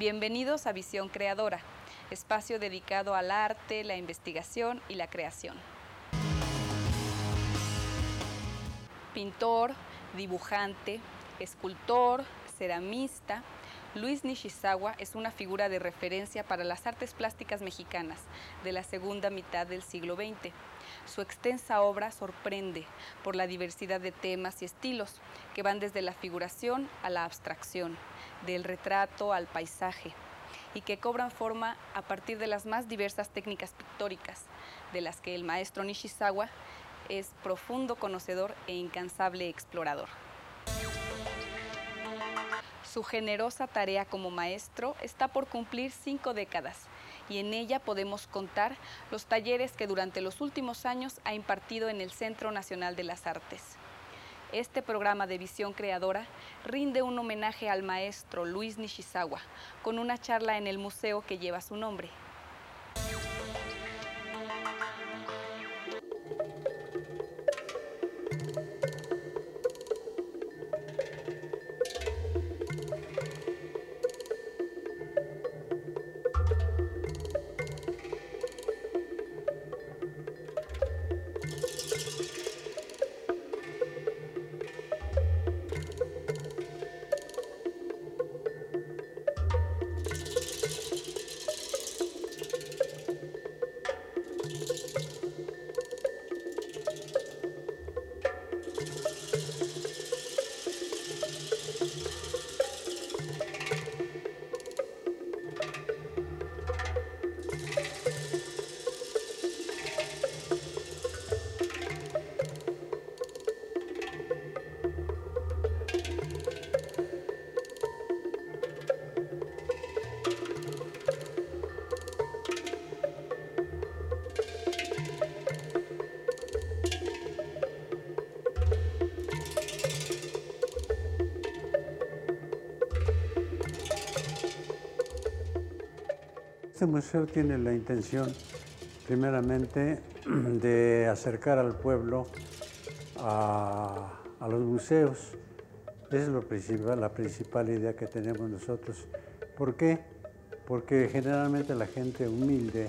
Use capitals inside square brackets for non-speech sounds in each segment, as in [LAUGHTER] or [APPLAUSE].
Bienvenidos a Visión Creadora, espacio dedicado al arte, la investigación y la creación. Pintor, dibujante, escultor, ceramista, Luis Nishizawa es una figura de referencia para las artes plásticas mexicanas de la segunda mitad del siglo XX. Su extensa obra sorprende por la diversidad de temas y estilos que van desde la figuración a la abstracción, del retrato al paisaje, y que cobran forma a partir de las más diversas técnicas pictóricas, de las que el maestro Nishizawa es profundo conocedor e incansable explorador. Su generosa tarea como maestro está por cumplir cinco décadas y en ella podemos contar los talleres que durante los últimos años ha impartido en el Centro Nacional de las Artes. Este programa de visión creadora rinde un homenaje al maestro Luis Nishizawa con una charla en el museo que lleva su nombre, Este museo tiene la intención, primeramente, [CLEARS THROAT] de acercar al pueblo a, los museos. Es lo principal, la principal idea que tenemos nosotros. ¿Por qué? Porque generalmente la gente humilde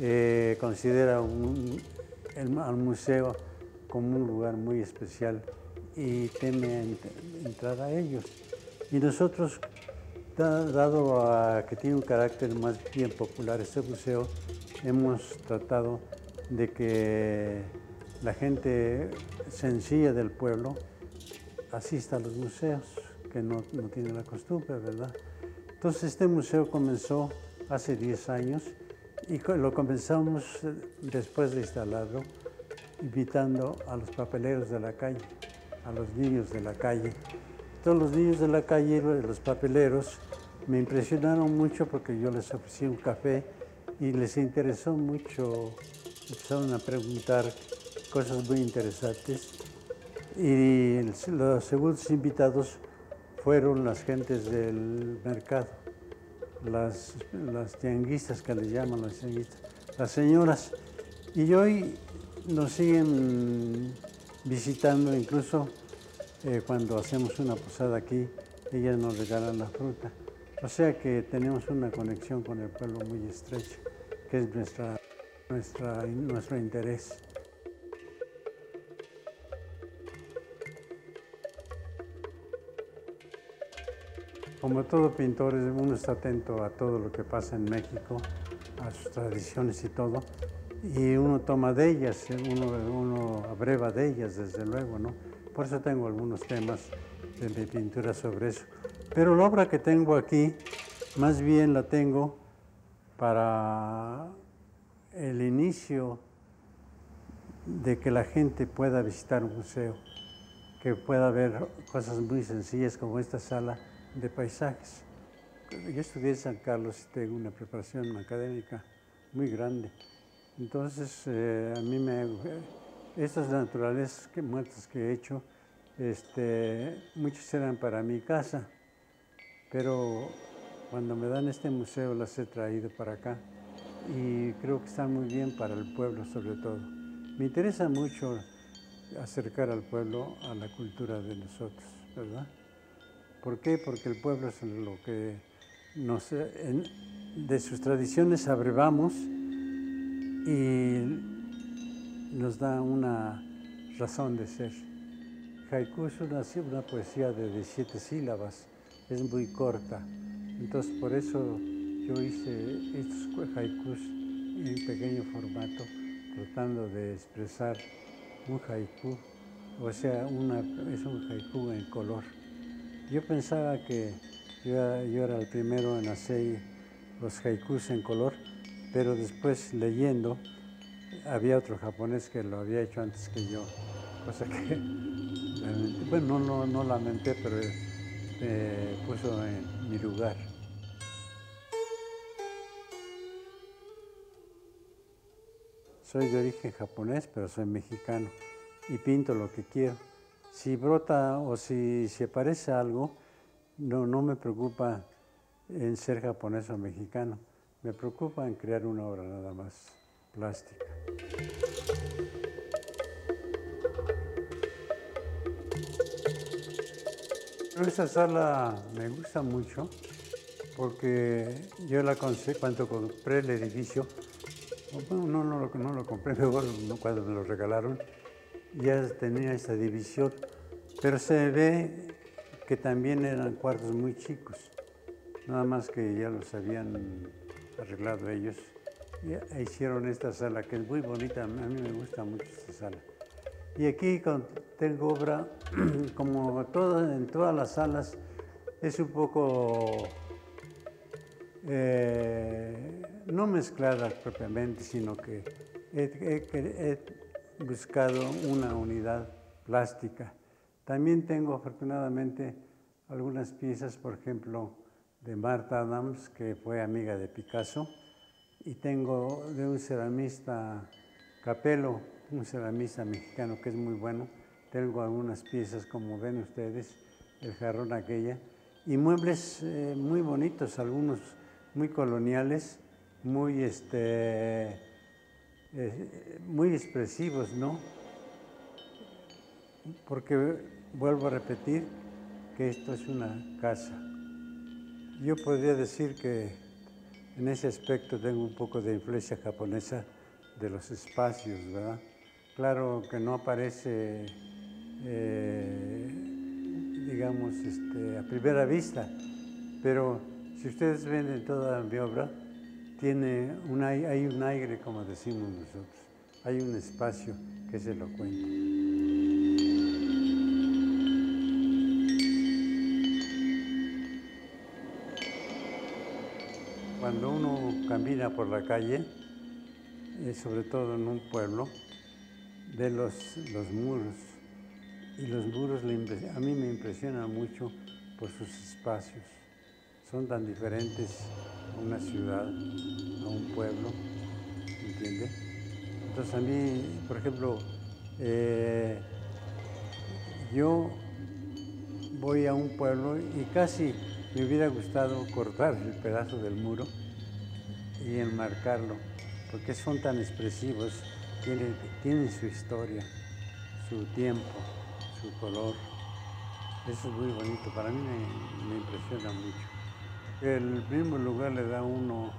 eh, considera al museo como un lugar muy especial y teme entrar a ellos. Y nosotros Dado a que tiene un carácter más bien popular este museo, hemos tratado de que la gente sencilla del pueblo asista a los museos, que no, no tiene la costumbre, ¿verdad? Entonces este museo comenzó hace 10 años y lo comenzamos después de instalarlo, invitando a los papeleros de la calle, a los niños de la calle, todos los niños de la calle, los papeleros, me impresionaron mucho porque yo les ofrecí un café y les interesó mucho, empezaron a preguntar cosas muy interesantes. Y los segundos invitados fueron las gentes del mercado, las, tianguistas que les llaman las tianguistas, las señoras. Y hoy nos siguen visitando incluso eh, cuando hacemos una posada aquí, ellas nos regalan la fruta. O sea que tenemos una conexión con el pueblo muy estrecha, que es nuestra, nuestra, nuestro interés. Como todo pintor, uno está atento a todo lo que pasa en México, a sus tradiciones y todo, y uno toma de ellas, uno, uno abreva de ellas, desde luego, ¿no? Por eso tengo algunos temas de pintura sobre eso. Pero la obra que tengo aquí, más bien la tengo para el inicio de que la gente pueda visitar un museo, que pueda ver cosas muy sencillas como esta sala de paisajes. Yo estudié en San Carlos y tengo una preparación académica muy grande. Entonces, eh, a mí me estas naturales que, muertas que he hecho, este, muchas eran para mi casa, pero cuando me dan este museo las he traído para acá y creo que están muy bien para el pueblo sobre todo. Me interesa mucho acercar al pueblo a la cultura de nosotros, ¿verdad? ¿Por qué? Porque el pueblo es lo que de sus tradiciones abrevamos y nos da una razón de ser. Haiku es una, una poesía de 17 sílabas, es muy corta, entonces por eso yo hice estos haikus en pequeño formato, tratando de expresar un haiku, o sea, una, es un haiku en color. Yo pensaba que yo, era el primero en hacer los haikus en color, pero después leyendo, había otro japonés que lo había hecho antes que yo, cosa que, bueno, no, no, lamenté, pero me puso en mi lugar. Soy de origen japonés, pero soy mexicano y pinto lo que quiero. Si brota o si se parece a algo, no, no me preocupa en ser japonés o mexicano. Me preocupa en crear una obra nada más plástica. Esta sala me gusta mucho porque yo la conseguí cuando compré el edificio bueno, no, no, lo compré [LAUGHS] mejor cuando me lo regalaron. Ya tenía esa división, pero se ve que también eran cuartos muy chicos, nada más que ya los habían arreglado ellos. Y hicieron esta sala que es muy bonita, a mí me gusta mucho esta sala. Y aquí tengo obra, [CLEARS THROAT] como en todas las salas, es un poco eh, no mezcladas propiamente, sino que he, buscado una unidad plástica. También tengo afortunadamente algunas piezas, por ejemplo, de Martha Adams, que fue amiga de Picasso, y tengo de un ceramista Capello, un ceramista mexicano que es muy bueno. Tengo algunas piezas, como ven ustedes, el jarrón aquella, y muebles eh, muy bonitos, algunos muy coloniales, muy, este, eh, muy expresivos, ¿no? Porque vuelvo a repetir que esto es una casa. Yo podría decir que en ese aspecto tengo un poco de influencia japonesa de los espacios, ¿verdad? Claro que no aparece, eh, digamos, este, a primera vista, pero si ustedes ven en toda mi obra, tiene un, hay un aire, como decimos nosotros, hay un espacio que es elocuente. Cuando uno camina por la calle, eh, sobre todo en un pueblo, ve los, los muros. Y los muros a mí me impresionan mucho por sus espacios son tan diferentes a una ciudad, a un pueblo, ¿entiende? Entonces a mí, por ejemplo, eh, yo voy a un pueblo y casi me hubiera gustado cortar el pedazo del muro y enmarcarlo, porque son tan expresivos, tienen, tienen su historia, su tiempo, su color. Eso es muy bonito, para mí me impresiona mucho. El mismo lugar le da uno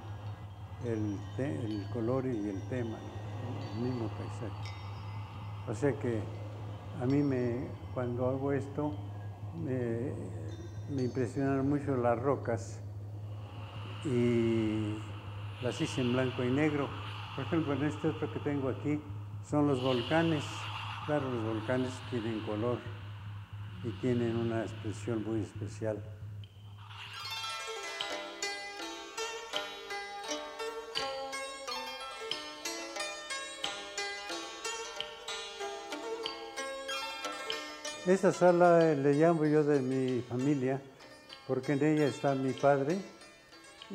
el, el color y el tema, el mismo paisaje. O sea que a mí me, cuando hago esto, me, me impresionan mucho las rocas y las hice en blanco y negro. Por ejemplo, en este otro que tengo aquí son los volcanes. Claro, los volcanes tienen color y tienen una expresión muy especial. Esta sala le llamo yo de mi familia porque en ella está mi padre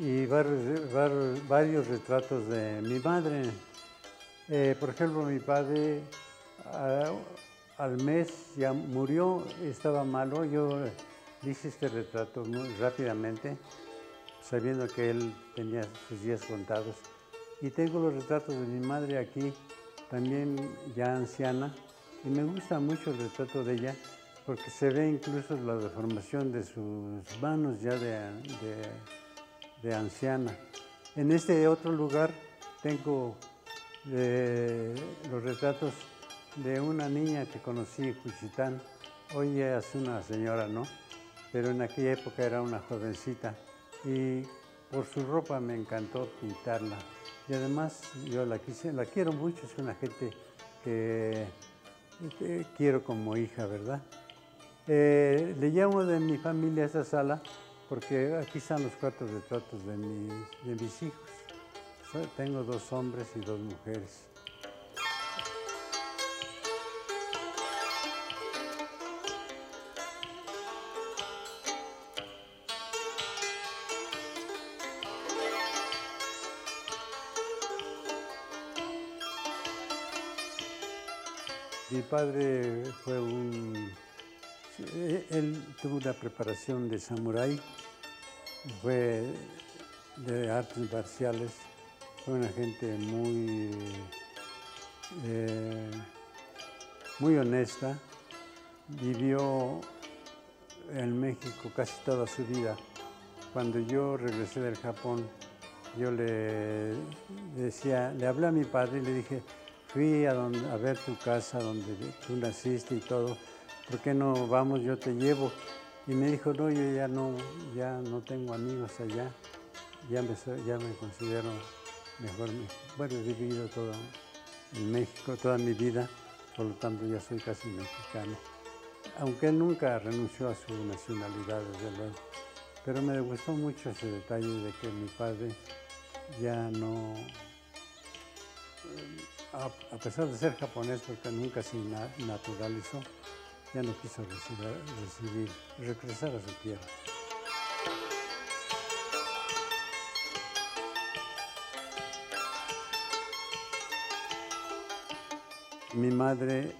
y varios, retratos de mi madre. Eh, por ejemplo, mi padre al mes ya murió, estaba malo. Yo hice este retrato muy rápidamente, sabiendo que él tenía sus días contados. Y tengo los retratos de mi madre aquí, también ya anciana, y me gusta mucho el retrato de ella porque se ve incluso la deformación de sus manos ya de anciana. En este otro lugar tengo eh, los retratos de una niña que conocí en Cuchitán. Hoy es una señora, ¿no? Pero en aquella época era una jovencita y por su ropa me encantó pintarla. Y además yo la, quise, la quiero mucho, es una gente que, quiero como hija, ¿verdad? Eh, le llamo de mi familia a esta sala porque aquí están los cuatro retratos de mis hijos. Tengo dos hombres y dos mujeres. Mi padre fue un... Él tuvo una preparación de samurái, fue de artes marciales, fue una gente muy, eh, muy honesta, vivió en México casi toda su vida. Cuando yo regresé del Japón, yo le decía, le hablé a mi padre y le dije, fui a, a ver tu casa donde tú naciste y todo, ¿por qué no vamos, yo te llevo? Y me dijo, no, yo ya no, ya no tengo amigos allá, ya me, ya me considero mejor. Bueno, he vivido todo en México toda mi vida, por lo tanto ya soy casi mexicano. Aunque él nunca renunció a su nacionalidad, desde luego. Pero me gustó mucho ese detalle de que mi padre ya no a, pesar de ser japonés, porque nunca se naturalizó, ya no quiso recibir, regresar a su tierra. Mi madre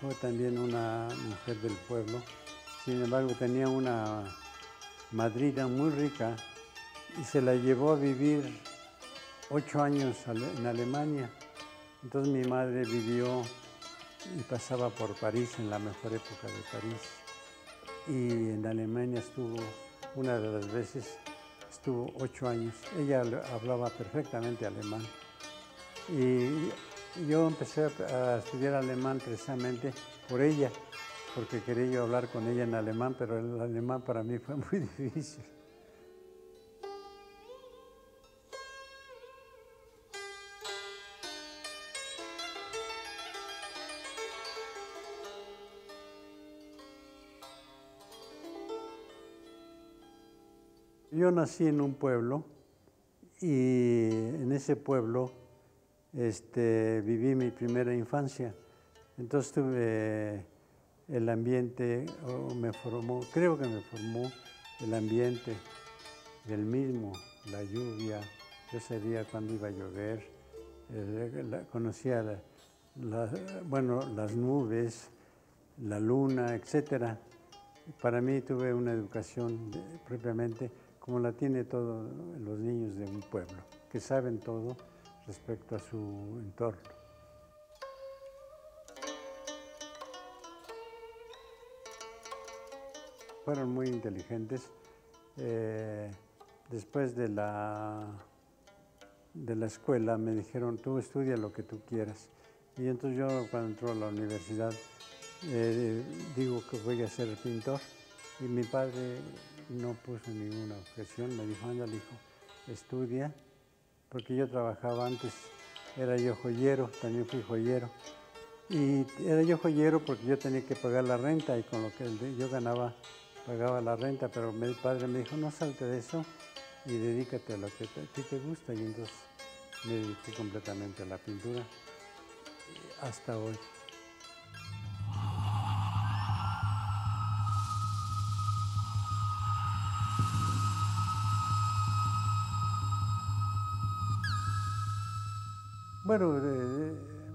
fue también una mujer del pueblo, sin embargo tenía una madrina muy rica y se la llevó a vivir ocho años en Alemania. Entonces mi madre vivió y pasaba por París en la mejor época de París. Y en Alemania estuvo, una de las veces, estuvo ocho años. Ella hablaba perfectamente alemán. Y yo empecé a estudiar alemán precisamente por ella, porque quería yo hablar con ella en alemán, pero el alemán para mí fue muy [LAUGHS] difícil. Yo nací en un pueblo y en ese pueblo este, viví mi primera infancia. Entonces tuve el ambiente, me formó, creo que me formó el ambiente del mismo, la lluvia, yo sabía cuándo iba a llover, conocía bueno, las nubes, la luna, etc. Para mí tuve una educación propiamente como la tiene todos los niños de un pueblo, que saben todo respecto a su entorno. Fueron muy inteligentes. Eh, después de la, de la escuela me dijeron, tú estudia lo que tú quieras. Y entonces yo cuando entró a la universidad eh, digo que voy a ser pintor. Y mi padre no puso ninguna objeción, me dijo, anda, hijo, estudia, porque yo trabajaba antes, era yo joyero, también fui joyero. Y era yo joyero porque yo tenía que pagar la renta y con lo que yo ganaba pagaba la renta, pero mi padre me dijo, no salte de eso y dedícate a lo que a ti te gusta. Y entonces me dediqué completamente a la pintura hasta hoy. Bueno,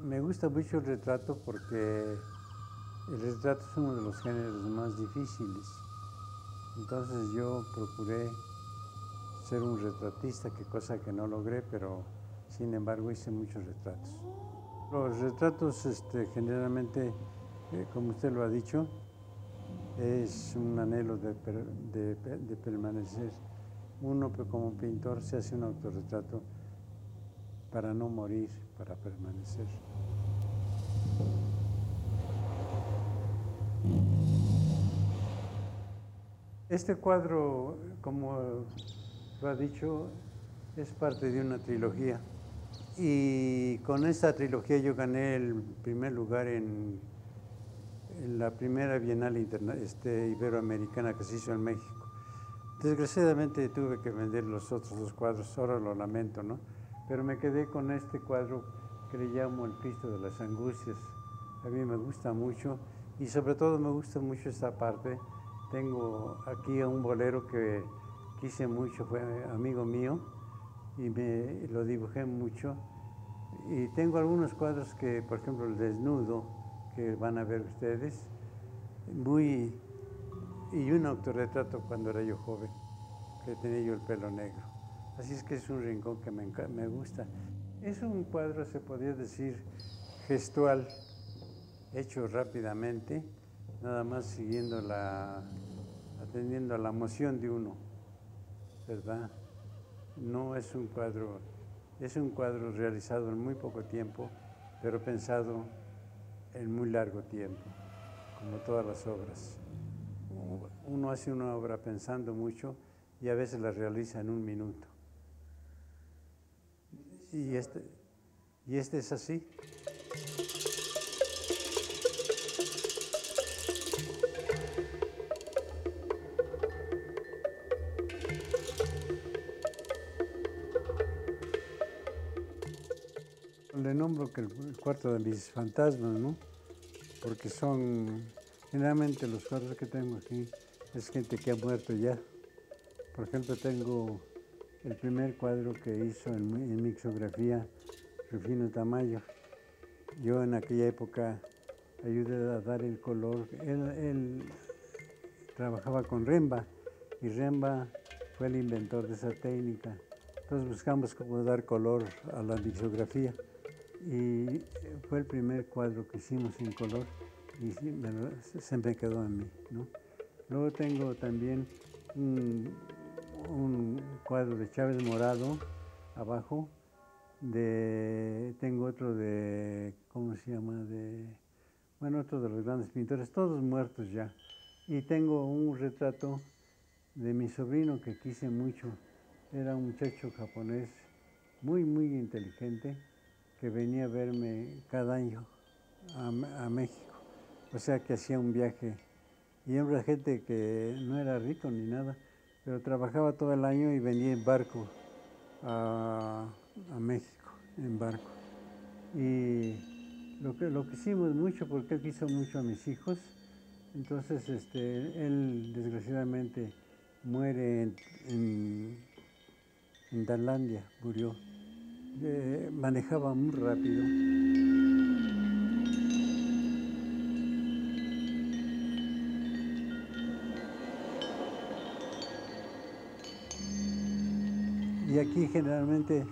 me gusta mucho el retrato porque el retrato es uno de los géneros más difíciles. Entonces yo procuré ser un retratista, que cosa que no logré, pero sin embargo hice muchos retratos. Los retratos este, generalmente, eh, como usted lo ha dicho, es un anhelo de, permanecer uno como pintor se hace un autorretrato para no morir, para permanecer. Este cuadro, como lo ha dicho, es parte de una trilogía. Y con esta trilogía yo gané el primer lugar en, la primera Bienal este, Iberoamericana que se hizo en México. Desgraciadamente tuve que vender los otros dos cuadros, ahora lo lamento, ¿no? Pero me quedé con este cuadro que le llamo El Cristo de las Angustias. A mí me gusta mucho y sobre todo me gusta mucho esta parte tengo aquí a un bolero que quise mucho, fue amigo mío y me lo dibujé mucho. Y tengo algunos cuadros que, por ejemplo, el desnudo, que van a ver ustedes, muy y un autorretrato cuando era yo joven, que tenía yo el pelo negro. Así es que es un rincón que me, me gusta. Es un cuadro, se podría decir, gestual, hecho rápidamente, nada más siguiendo la, atendiendo a la emoción de uno, ¿verdad? No es un cuadro, es un cuadro realizado en muy poco tiempo, pero pensado en muy largo tiempo, como todas las obras. Uno hace una obra pensando mucho y a veces la realiza en un minuto. Y este, y este es así. Le nombro que el cuarto de mis fantasmas, ¿no? Porque son, generalmente los cuadros que tengo aquí es gente que ha muerto ya. Por ejemplo, tengo el primer cuadro que hizo en, mixografía Rufino Tamayo. Yo en aquella época ayudé a dar el color. Él, trabajaba con Remba y Remba fue el inventor de esa técnica. Entonces buscamos cómo dar color a la mixografía y fue el primer cuadro que hicimos en color y se me quedó en mí. Luego tengo también un, cuadro de Chávez Morado abajo, de, tengo otro de, ¿cómo se llama? De, bueno, otro de los grandes pintores, todos muertos ya. Y tengo un retrato de mi sobrino que quise mucho. Era un muchacho japonés muy, muy inteligente que venía a verme cada año a, México. O sea que hacía un viaje. Y era gente que no era rico ni nada, pero trabajaba todo el año y venía en barco a, México, en barco. Y lo que, lo que hicimos mucho, porque él quiso mucho a mis hijos, entonces este, él desgraciadamente muere en, en, en murió manejaba muy rápido. Y aquí generalmente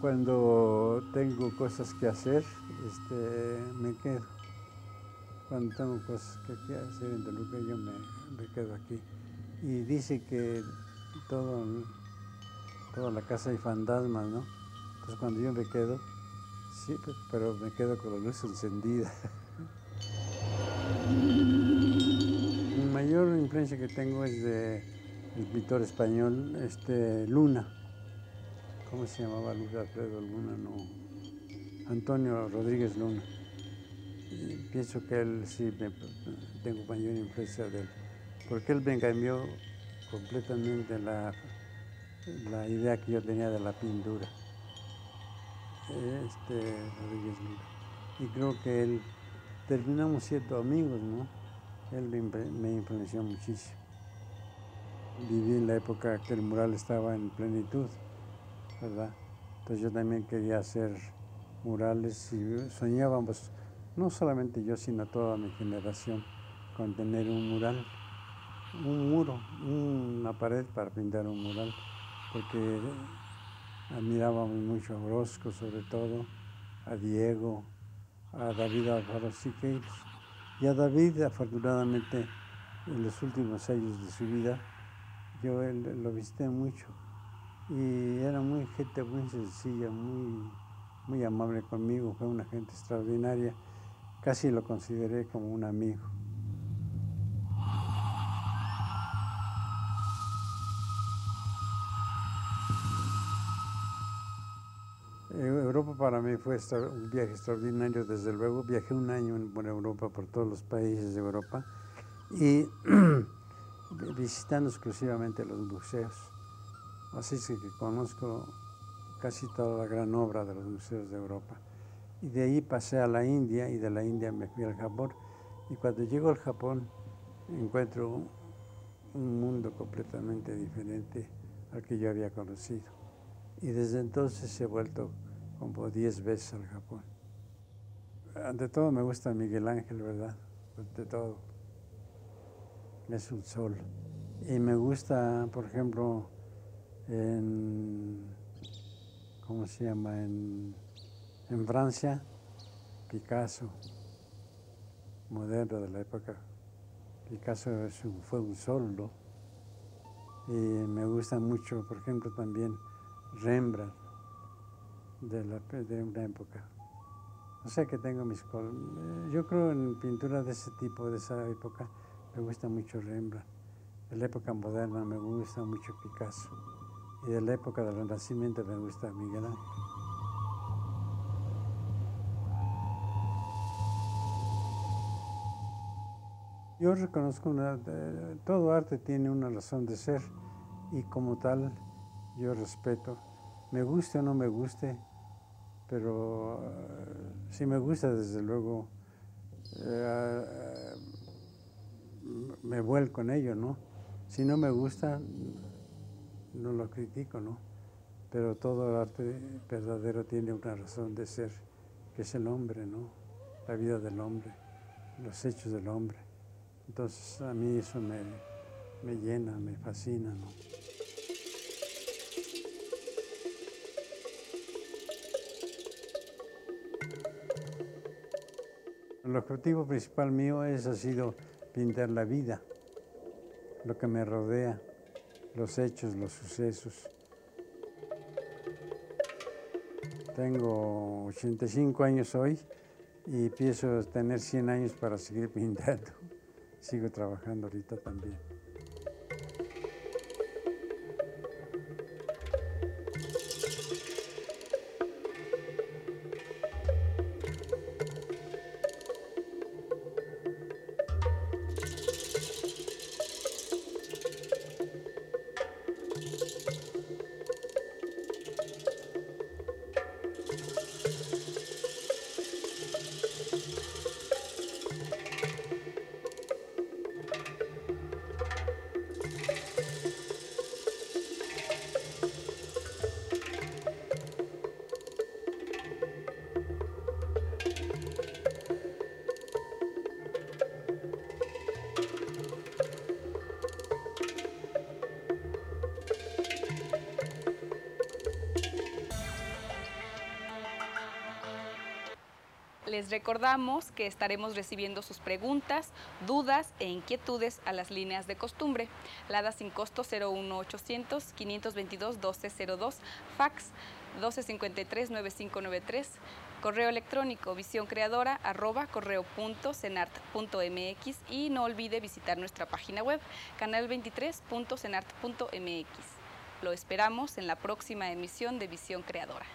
cuando tengo cosas que hacer, este, me quedo. Cuando tengo cosas que, hacer en Toluca, yo me, me quedo aquí. Y dice que todo toda la casa hay fantasmas, ¿no? Entonces cuando yo me quedo, sí, pero me quedo con la luz encendida. [LAUGHS] La mayor influencia que tengo es de el pintor español este, Luna. ¿Cómo se llamaba Luz Alfredo Luna? No. Antonio Rodríguez Luna. pienso que él sí me, tengo mayor influencia de él, porque él me cambió completamente la la idea que yo tenía de la pintura. Este, y creo que él, terminamos siendo amigos, ¿no? Él me, influenció muchísimo. Viví en la época que el mural estaba en plenitud, ¿verdad? Entonces yo también quería hacer murales y soñábamos, no solamente yo, sino toda mi generación, con tener un mural, un muro, una pared para pintar un mural porque admirábamos mucho a Orozco sobre todo, a Diego, a David Alfaro Siqueiros. Y a David, afortunadamente, en los últimos años de su vida, yo lo visité mucho y era muy gente muy sencilla, muy, muy amable conmigo, fue una gente extraordinaria, casi lo consideré como un amigo. Europa para mí fue un viaje extraordinario, desde luego. Viajé un año por Europa, por todos los países de Europa y [CLEARS THROAT] visitando exclusivamente los museos. Así es que conozco casi toda la gran obra de los museos de Europa. Y de ahí pasé a la India y de la India me fui al Japón. Y cuando llego al Japón encuentro un mundo completamente diferente al que yo había conocido. Y desde entonces he vuelto como 10 veces al Japón. Ante todo me gusta Miguel Ángel, ¿verdad? Ante todo. Es un sol. Y me gusta, por ejemplo, en, ¿cómo se llama? En, en Francia, Picasso, moderno de la época. Picasso fue un sol, ¿no? Y me gusta mucho, por ejemplo, también Rembrandt de, la, de una época. O sea que tengo mis... Eh, yo creo en pintura de ese tipo, de esa época, me gusta mucho Rembrandt. De la época moderna me gusta mucho Picasso. Y de la época del Renacimiento me gusta Miguel Ángel. Yo reconozco una, todo arte tiene una razón de ser y como tal yo respeto, me guste o no me guste, pero eh, si me gusta, desde luego, eh, me vuelco en ello, ¿no? Si no me gusta, no lo critico, ¿no? Pero todo arte verdadero tiene una razón de ser, que es el hombre, ¿no? La vida del hombre, los hechos del hombre. Entonces a mí eso me, me llena, me fascina, ¿no? El objetivo principal mío es, ha sido pintar la vida, lo que me rodea, los hechos, los sucesos. Tengo 85 años hoy y pienso tener 100 años para seguir [LAUGHS] pintando. Sigo trabajando ahorita también. Les recordamos que estaremos recibiendo sus preguntas, dudas e inquietudes a las líneas de costumbre. Lada sin costo 01800 522 1202, fax 1253 9593, correo electrónico creadora arroba correo.cenart.mx y no olvide visitar nuestra página web canal23.cenart.mx. Lo esperamos en la próxima emisión de Visión Creadora.